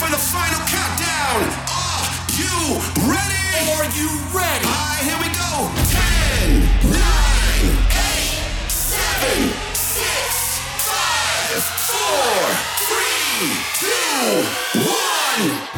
for the final countdown. Are you ready? Are you ready? Alright, here we go. 10, 9, 8, 7, 6, 5, 4, 3, 2, 1.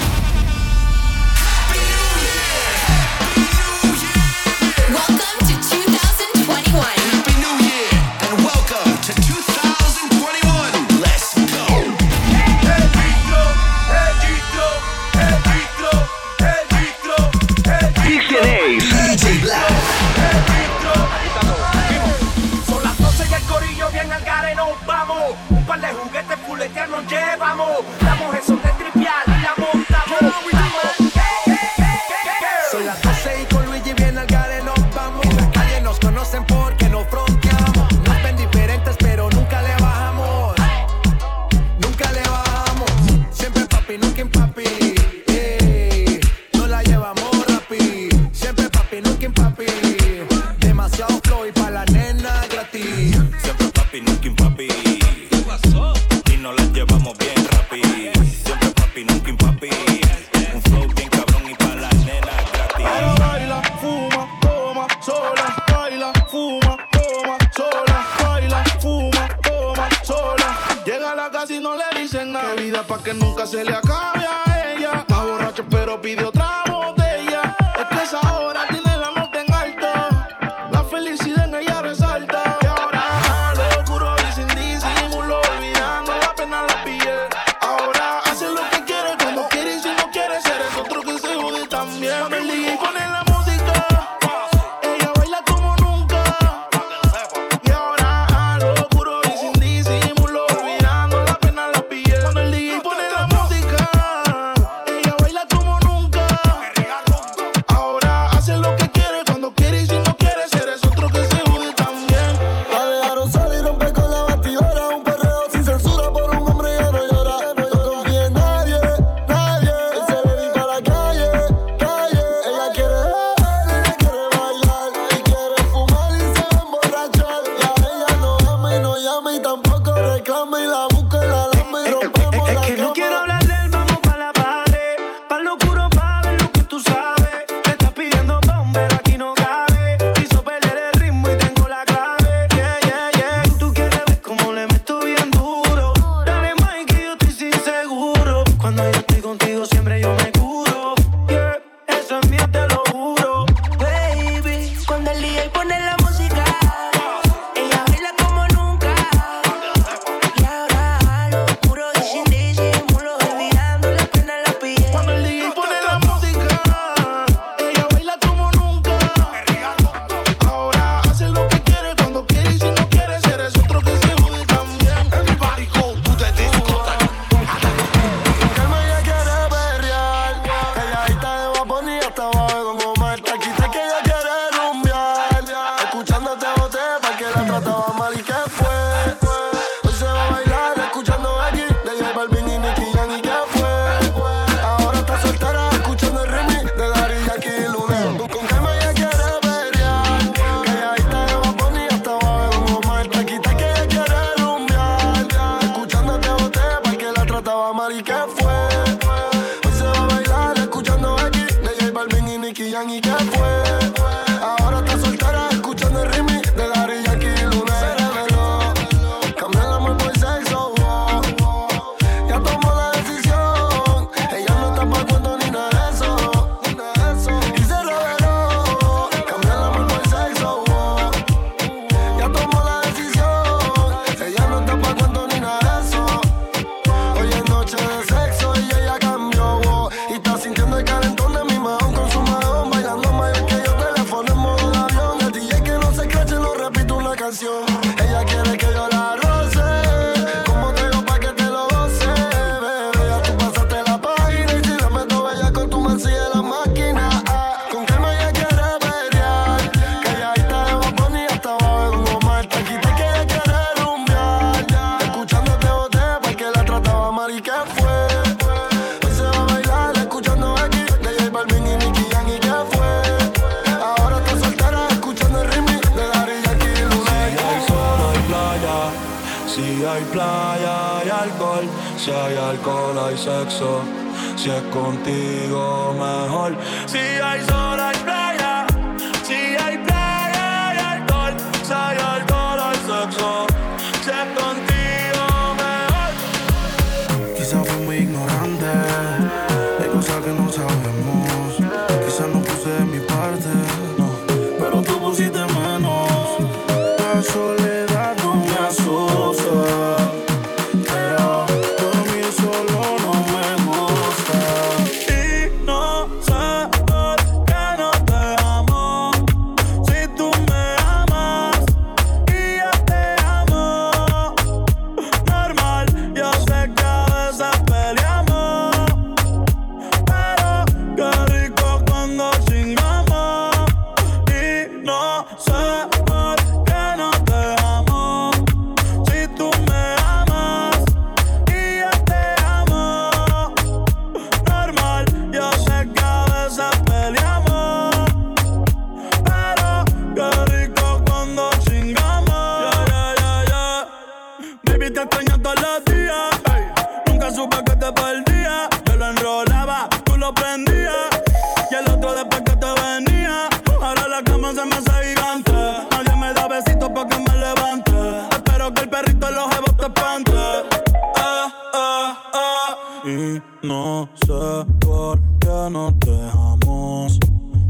sé por qué no te amamos.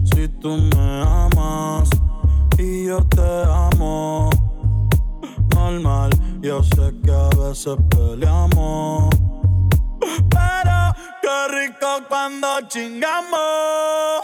Si tú me amas y yo te amo. Normal, yo sé que a veces peleamos. Pero qué rico cuando chingamos.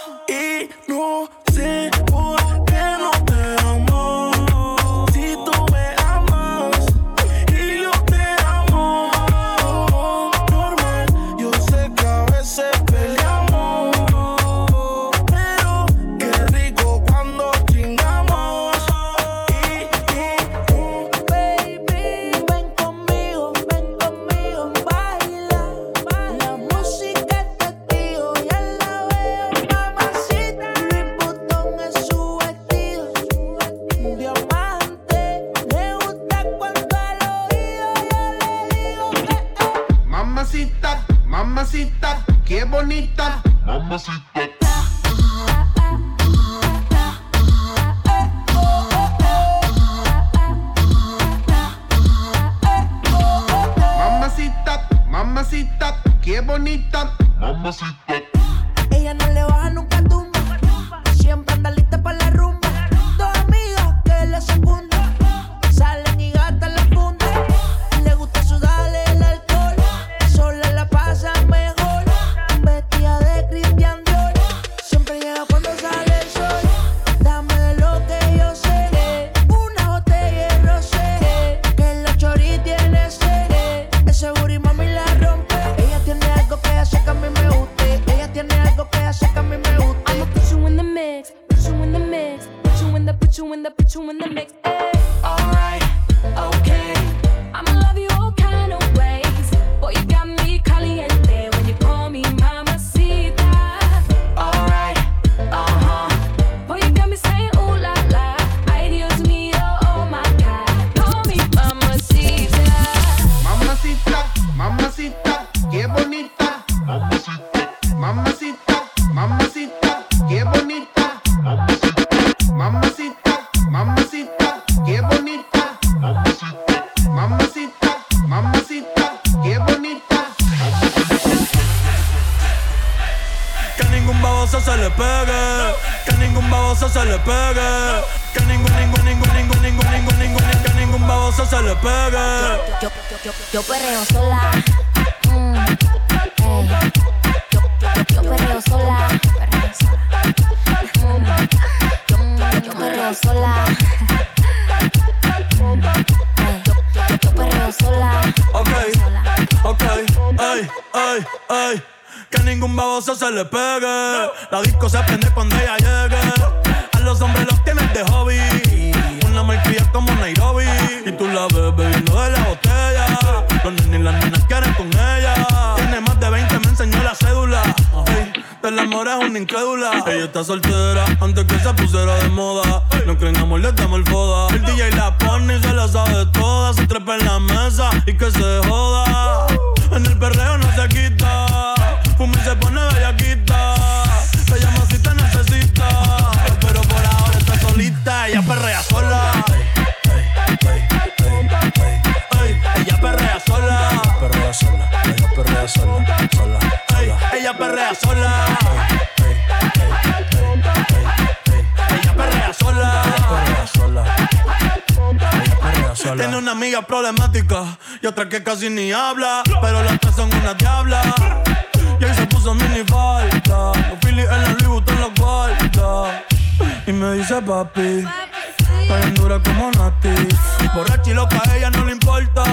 Borracha y loca, a ella no le importa.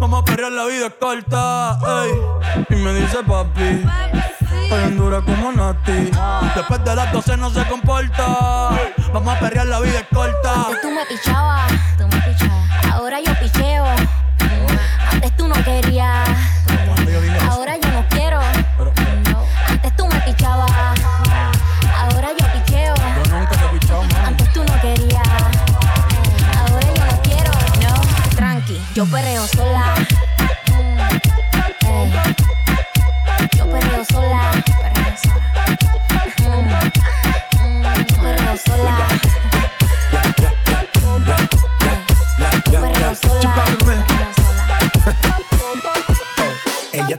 Vamos a perrear, la vida corta. Y me dice papi. Bien dura como Nati. Después de las 12 no se comporta. Vamos a perrear, la vida es corta. Tú me pichabas.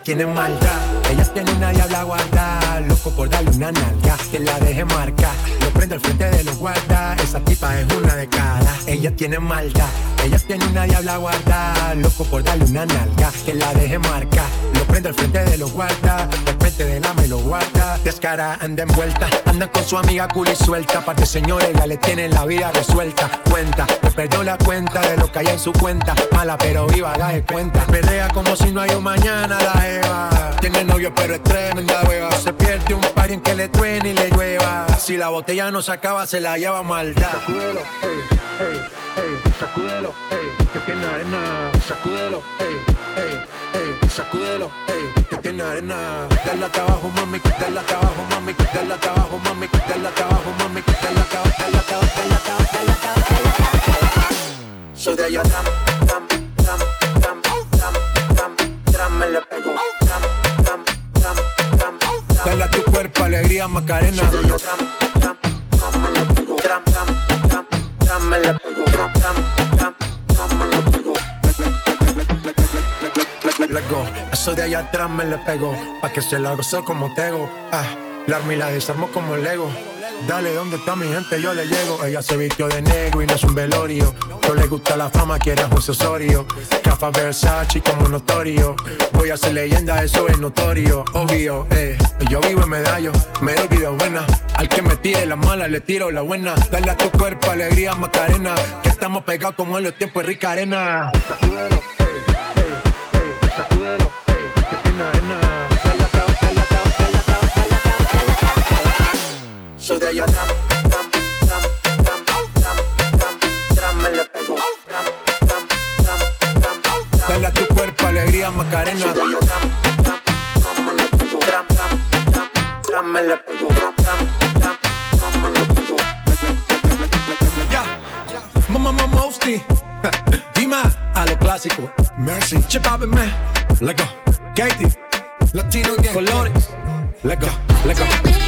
Ella tiene maldad, ella tiene una diabla guarda, loco por darle una nalga, que la deje marcar, lo prendo al frente de los guardas, esa es una de cara. Ella tiene maldad, ella tiene una diabla guarda, loco por darle una nalga, que la deje marcar, lo prendo al frente de los guardas, al frente de la me lo guarda, descara, anda envuelta, anda con su amiga cool y suelta, parte señores, ya le tienen la vida resuelta, cuenta, te perdió la cuenta de lo que hay en su cuenta, mala pero viva, la de cuenta, pelea como si no hay un mañana, la Eva, tiene novio pero es tremenda hueva, se pierde un par en que le truene y le llueva, si la botella no se acaba se la lleva maldad. Sacúdelo, ey, ey, ey, sacúdelo, ey, que tiene arena, sacúdelo, ey, ey, ey, sacúdelo, ey, que tiene arena. Dale hasta abajo, mami, dale hasta abajo, mami, dale hasta abajo, mami, dale hasta abajo, mami, dale hasta abajo, dale hasta abajo, dale hasta abajo, dale hasta abajo. Soy de allá, tram, tram, me le pego. Dale a tu cuerpo alegría, Macarena. Soy de allá, tram, me le pego, me pego. Eso de allá atrás me le pego, pa' que se la gozo como tego. Ah, la arma y la desarmo como Lego. Dale, ¿dónde está mi gente? Yo le llego. Ella se vistió de negro y no es un velorio. No le gusta la fama, quiere a José Osorio. Cafa Versace como notorio. Voy a ser leyenda, eso es notorio. Obvio, eh. Yo vivo en medallo, me doy vida buena. Al que me tire la mala, le tiro la buena. Dale a tu cuerpo alegría, Macarena. Que estamos pegados como en los tiempos rica arena. Abajo. Soy de allá, tram, tram, tram, tram, tram, tram, tram, me le pego. Tram, tram, tram, tram, tram. Dale a tu cuerpo alegría, Macarena. Soy de allá, tram, tram, tram, me le pego. Tram, tram, tram, tram, me le pego. Tram, tram, tram, tram, me le pego. Ya. Mamá, mamá, Mosty. Dima a lo clásico. Mercy. Man. Let go. Katie. Latino gang. Colores. Let go. Let go.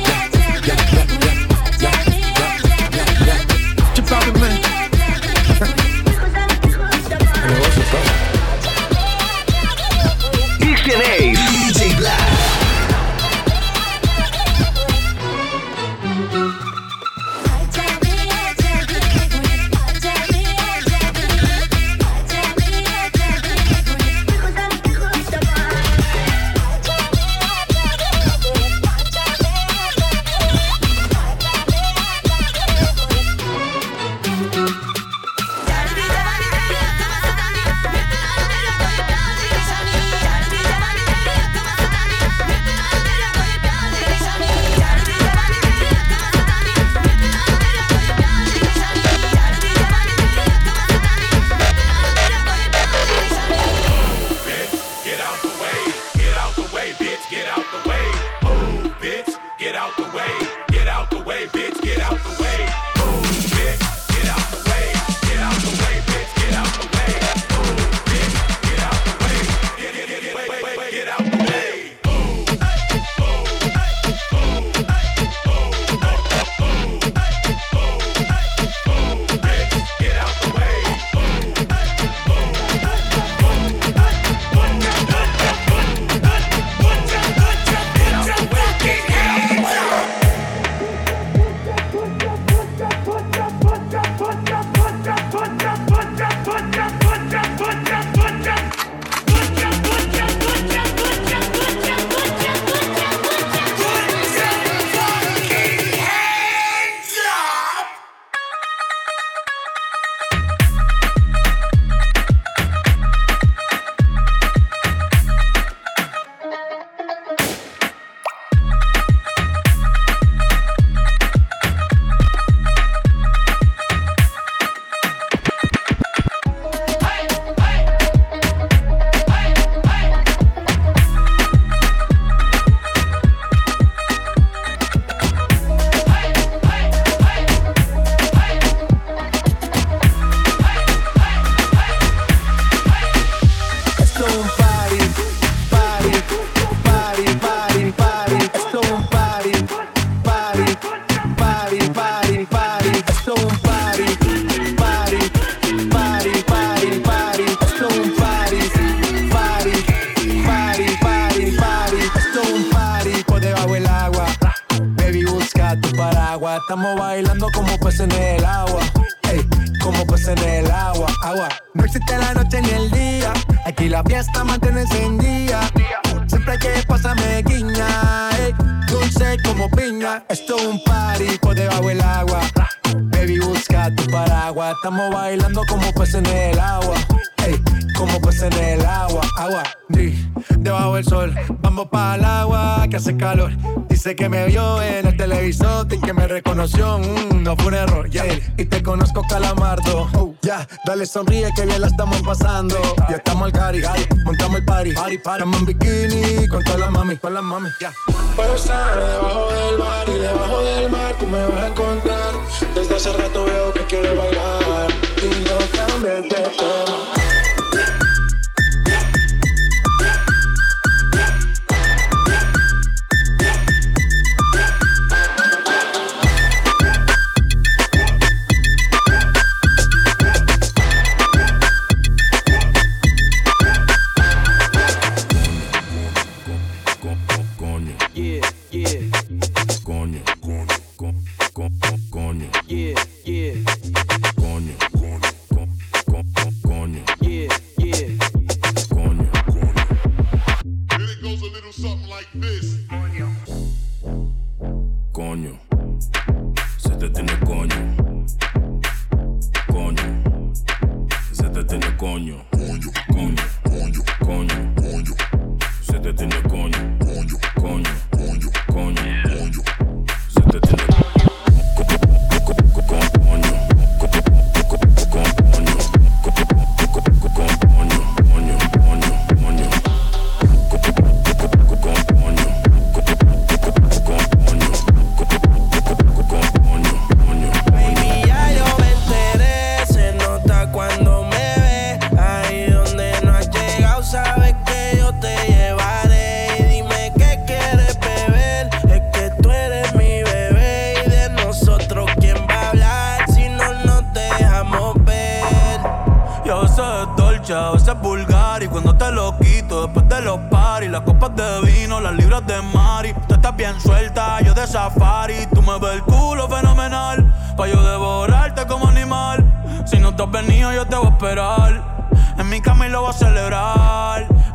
Dice que me vio en el televisor y que me reconoció. Mm, no fue un error, yeah. Y te conozco, calamardo. Oh, ya, dale sonríe que bien la estamos pasando. Ya estamos al cari, montamos el party. party, party. Estamos en bikini con todas las mami, con las mami, ya. Puedo estar debajo del mar y debajo del mar tú me vas a encontrar. Desde hace rato veo que quieres bailar y no cambies de tema.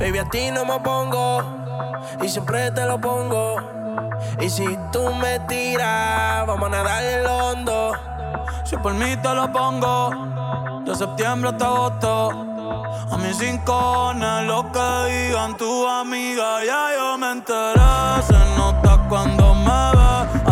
Baby, a ti no me pongo y siempre te lo pongo. Y si tú me tiras, vamos a nadar en lo hondo. Si por mí te lo pongo, de septiembre hasta agosto. A mis rincones, lo que digan tu amiga, ya yo me enteré. Se nota cuando me ves,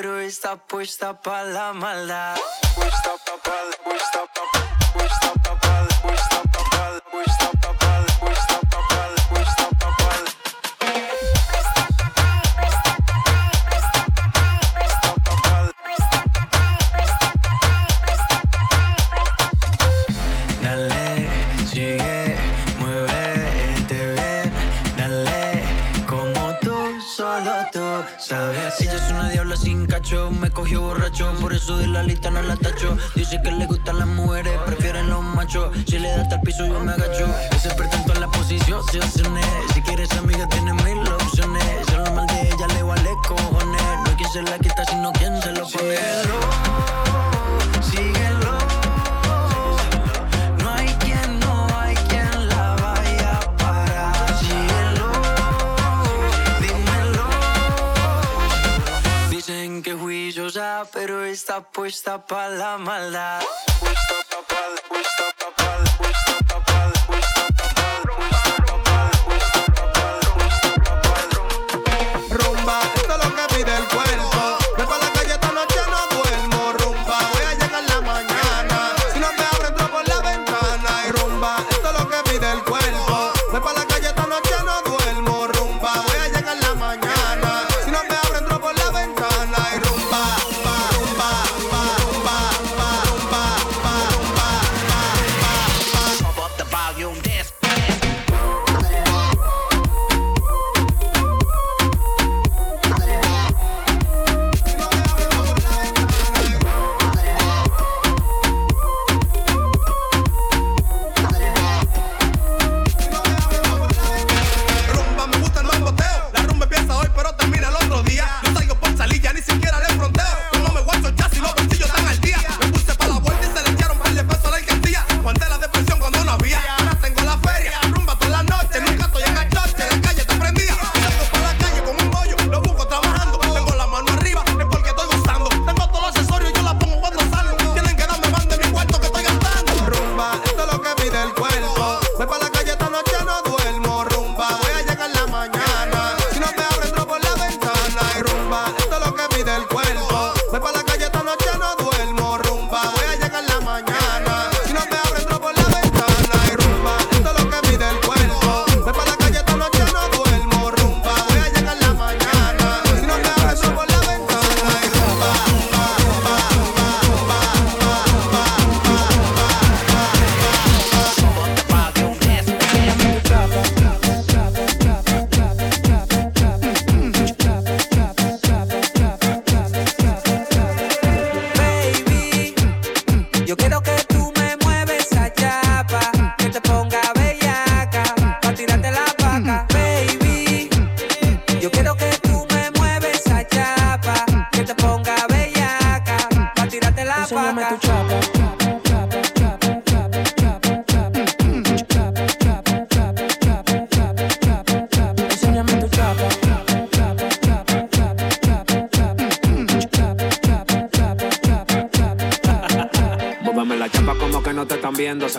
pero esta puesta pa' la maldad. Puesta pa' la, puesta me cogió borracho, por eso de la lista no la tacho. Dice que le gustan las mujeres, prefieren los machos. Si le da hasta el piso, yo me agacho. Ese pretento en la posición, se opciones. Si quieres amiga, tiene mil opciones. Si lo mal de ella le vale cojones. No hay quien se la quita, sino quien se lo pone. Que juiciosa, pero está puesta para la maldad. Puesta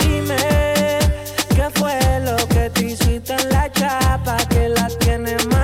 Dime, ¿qué fue lo que te hiciste en la chapa que la tienes más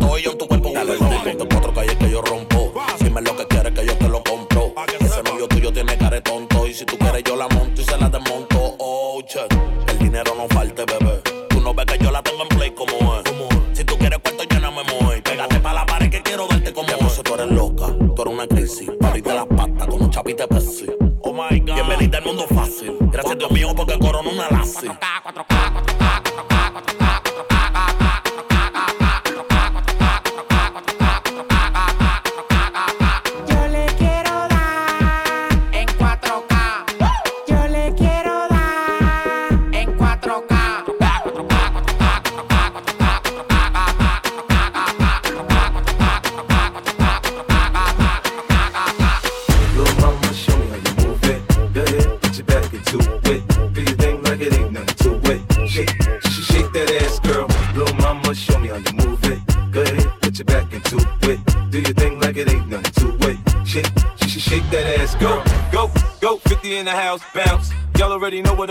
Hoy yo en tu cuerpo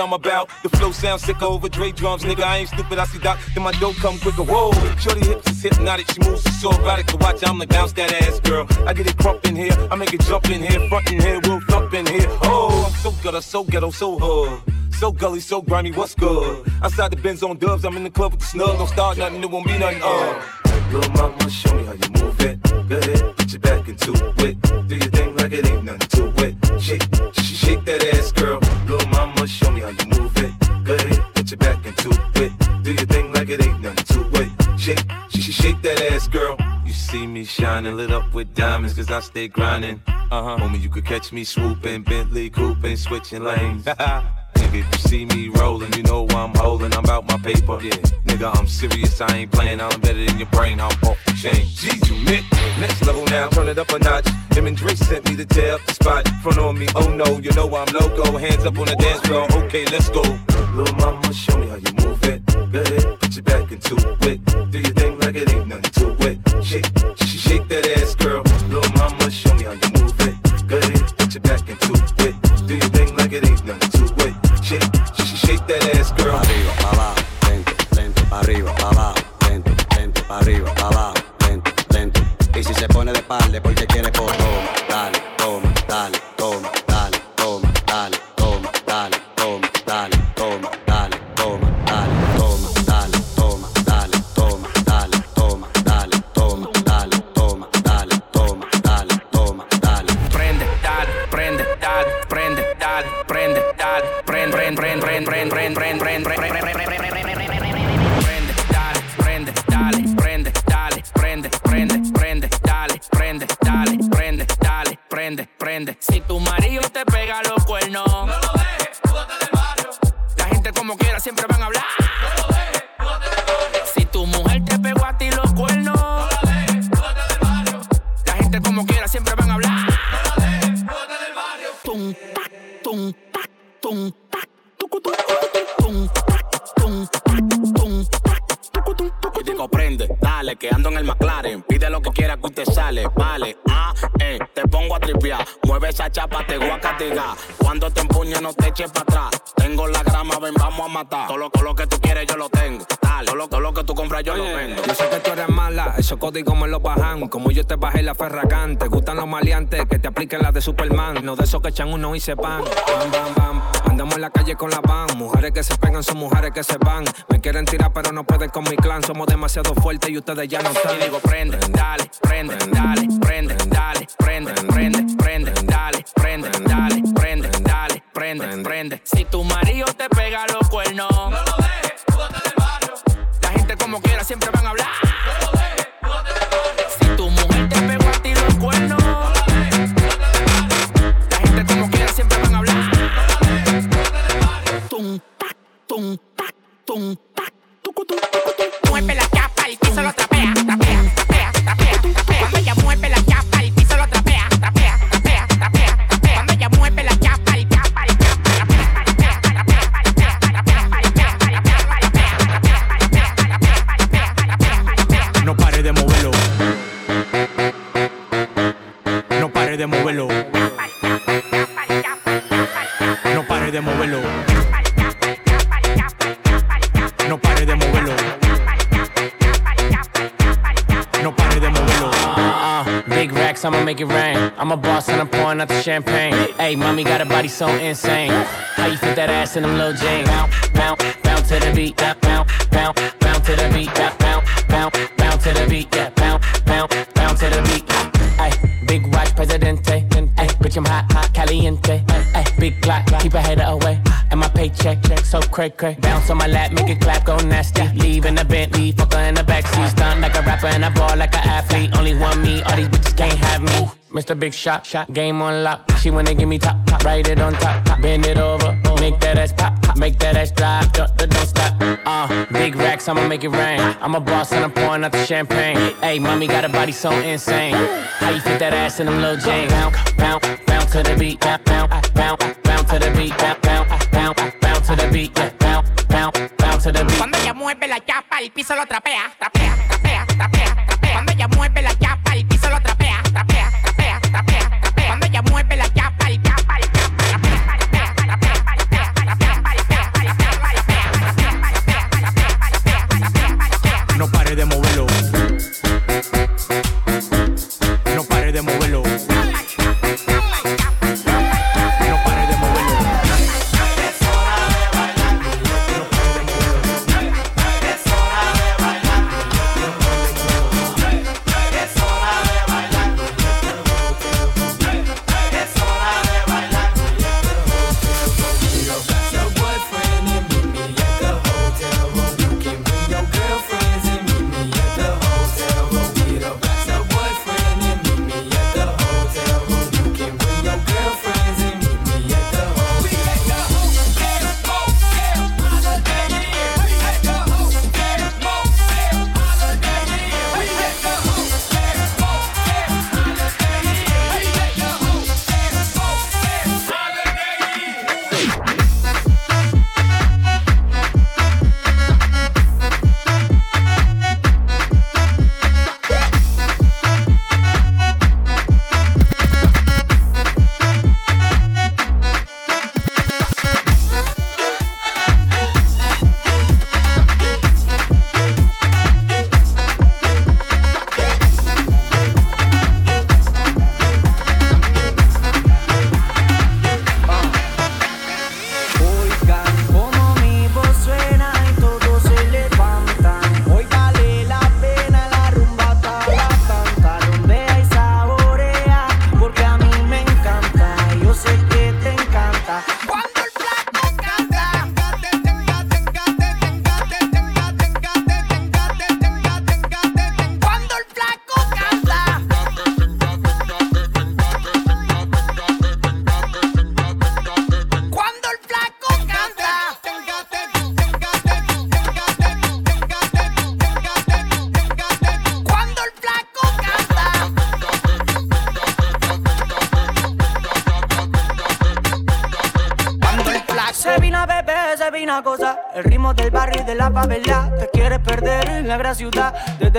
I'm about. The flow sounds sick over Dre drums, nigga. I ain't stupid, I see Doc. Then my dope come quicker. Whoa, shorty hips is hypnotic. She moves so erotic to watch. I'm like bounce that ass, girl. I get it crump in here, I make it jump in here, front in here, we'll thump in here. Oh, I'm so I'm so ghetto, so hood. So gully, so grimy, what's good? Outside the Benz on dubs, I'm in the club with the snug. Don't start nothing, it won't be nothing. Uh. Little mama, show diamonds, cause I stay grinding. Uh huh. Homie, you could catch me swooping, Bentley cooping, switching lanes. Nigga, if you see me rolling, you know I'm holding, I'm about my paper. Yeah, nigga, I'm serious, I ain't playing, I'm better than your brain, I'm off the chain. Jeez, you Nick, next level now, turn it up a notch. Him and Drake sent me to tear up the spot. Front on me, oh no, you know I'm loco. Hands up on the dance floor, okay, let's go. Little mama, show me how you move it. Go ahead, put your back into it. Do your la ferragán, te gustan los maleantes que te apliquen las de Superman. No de esos que echan uno y se van. Bam, bam, bam. Andamos en la calle con la van. Mujeres que se pegan son mujeres que se van. Me quieren tirar, pero no pueden con mi clan. Somos demasiado fuertes y ustedes ya no están. Y digo, prende, dale, prende, dale, prende, dale, prende, prende, prende, dale, prende, dale, prende, dale, prende, prende. Si tu marido te pega los cuernos, body so insane. How you fit that ass in them little jeans? Bounce, bounce, bounce to the beat. Yeah, bounce, bounce, bounce to the beat. Bounce, bounce, bounce to the beat. Yeah, bounce, bounce, bounce to the beat. Hey, big watch, Presidente. Hey, bitch, I'm hot, hot, caliente. Hey, big clock, keep a hater away. And my paycheck, check so cray cray. Bounce on my lap, make it clap, go nasty. Big Shot, shot, game on lock. She wanna give me top, top, write it on top, top, bend it over, make that ass pop, pop, make that ass drop, don't, don't stop. Uh, big racks, I'ma make it rain. I'm a boss and I'm pouring out the champagne. Hey, mommy got a body so insane. How you fit that ass in them little jeans? Bounce, bounce, bounce to the beat, bounce, bounce, bounce to the beat, bounce, bounce, bounce to the beat, bounce, bounce, bounce to the beat. Cuando ella mueve la chapa, el piso lo trapea, trapea,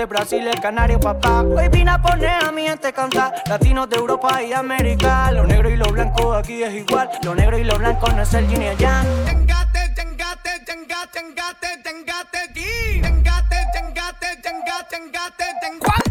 Desde Brasil, el canario, papá. Hoy vine a poner a mi gente cantar. Latinos de Europa y América. Lo negro y lo blanco aquí es igual. Lo negro y lo blanco no es el yin y el yang. Tengate, tengate, tengate, tengate, tengate, aquí. Tengate, tengate, tengate, tengate, tengate.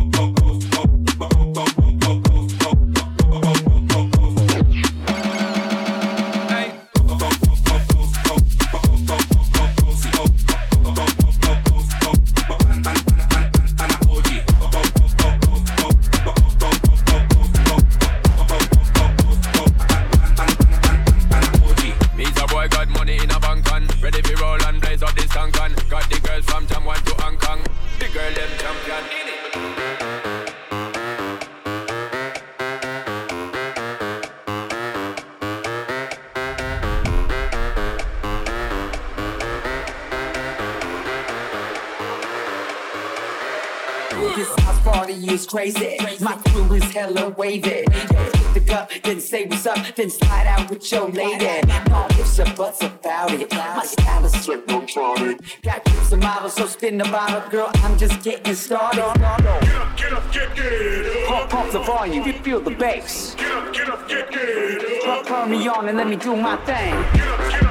crazy. My crew is hella wavy. Hit the cup, then say what's up, then slide out with your lady. No ifs or buts about it. My style is technotronic. Got groups of models, so spin the bottle, girl. I'm just getting started. Get up, get up, get, get Pump, pump the volume, you feel the bass. Get up, get up, get, get Pump, turn me on and let me do my thing. Get up, get up,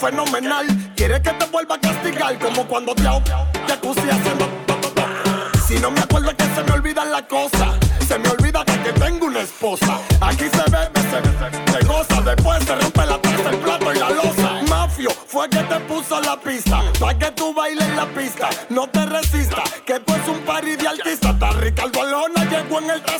fenomenal. Quiere que te vuelva a castigar como cuando te, acusé haciendo. Si no me acuerdo es que se me olvidan las cosas. Se me olvida que tengo una esposa. Aquí se bebe, se, se goza. Después se rompe la taza, el plato y la losa. Mafio, fue que te puso la pista. Pa' que tú bailes la pista. No te resistas, que tú es un party de artista. Está Ricardo Alona, llegó en el taza.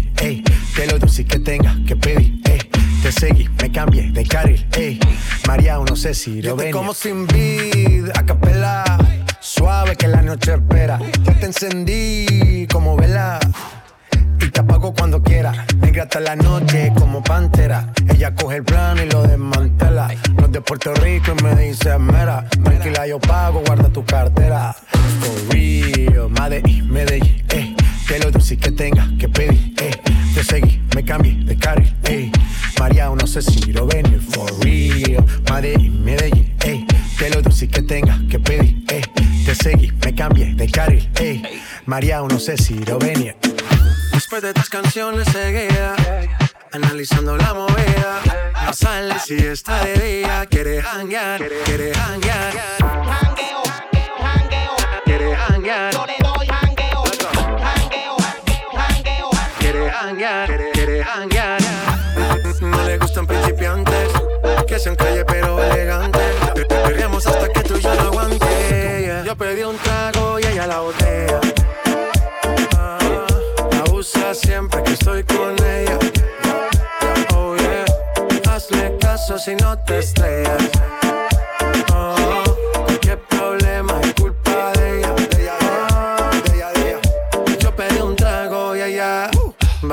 Yo te como sin vid, a capela, suave que la noche espera. Ya te encendí como vela y te apago cuando quiera. Negra hasta la noche como pantera. Ella coge el plano y lo desmantela. Los de Puerto Rico y me dice mera. Tranquila, yo pago, guarda tu cartera. María o no sé si Rovenia. Después de estas canciones seguía analizando la movida. Sale si está de día, quiere hanguear, quiere hanguear. Hangueo, hangueo, quiere hanguear. Yo le doy hangueo, hangueo, hangueo. Quiere hanguear, quiere hanguear. No le gustan principiantes, que sean calle pero elegantes. Perdemos hasta que tú ya no aguantes.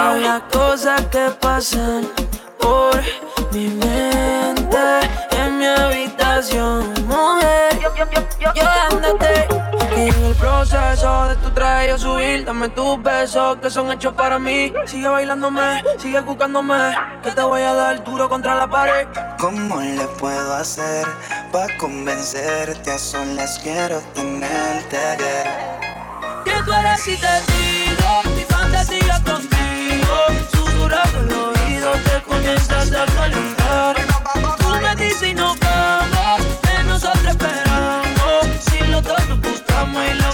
Wow, cada cosas que pasan por mi mente en mi habitación, mujer. Yo andate y en el proceso de tu traje yo subir, dame tus besos que son hechos para mí. Sigue bailándome, sigue buscándome, que te voy a dar duro contra la pared. ¿Cómo le puedo hacer para convencerte? A solas quiero tenerte. Que tú eres y te digo, mi fantasía. Susurrando el oído te comienzas a calentar. Tú me dices y nos vamos, que nosotros esperamos. Si los dos nos gustamos y la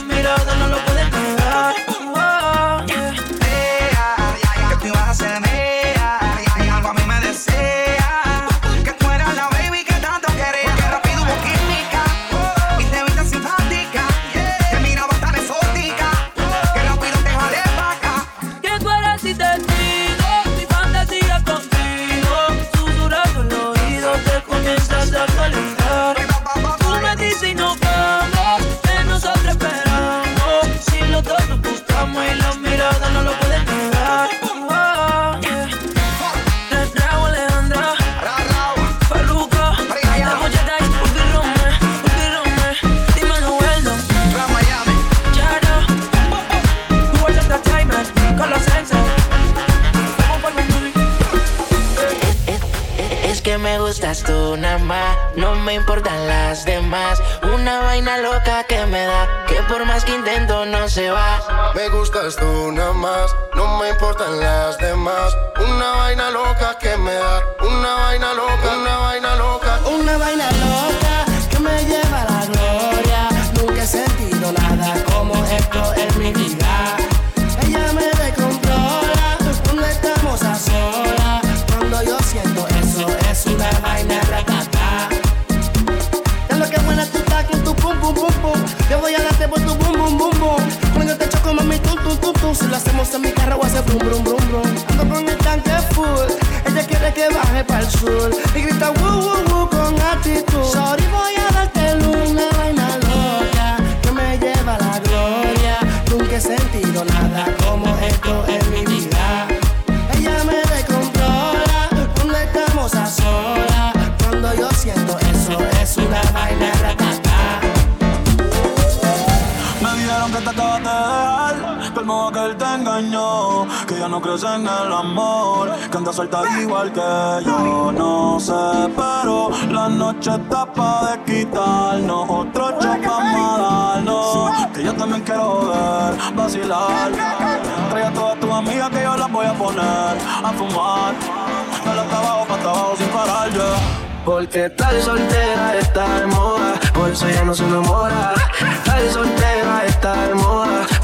gustas tú nada más, no me importan las demás. Una vaina loca que me da, que por más que intento no se va. Me gustas tú nada más, no me importan las demás. Una vaina loca que me da, una vaina loca, una vaina loca. Una vaina loca que me lleva a la gloria. Nunca he sentido nada como esto en mi vida. Vaina ratata. Ya lo que buena tú estás con tu pum pum pum pum. Yo voy a darte por tu bum bum bum bum. Cuando te choco, mami, tú tú tú tú. Si lo hacemos en mi carro, voy a hacer brum brum brum ya no crees en el amor, que anda suelta igual que yo. No sé, pero la noche está pa' de quitarnos, otro shot vamos a darnos, que yo también quiero ver, vacilar. Trae a todas tus amigas que yo las voy a poner a fumar, de la abajo pa' abajo sin parar, yeah. Porque tal soltera está de moda, por eso ya no se enamora. Tal soltera está de moda,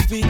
baby.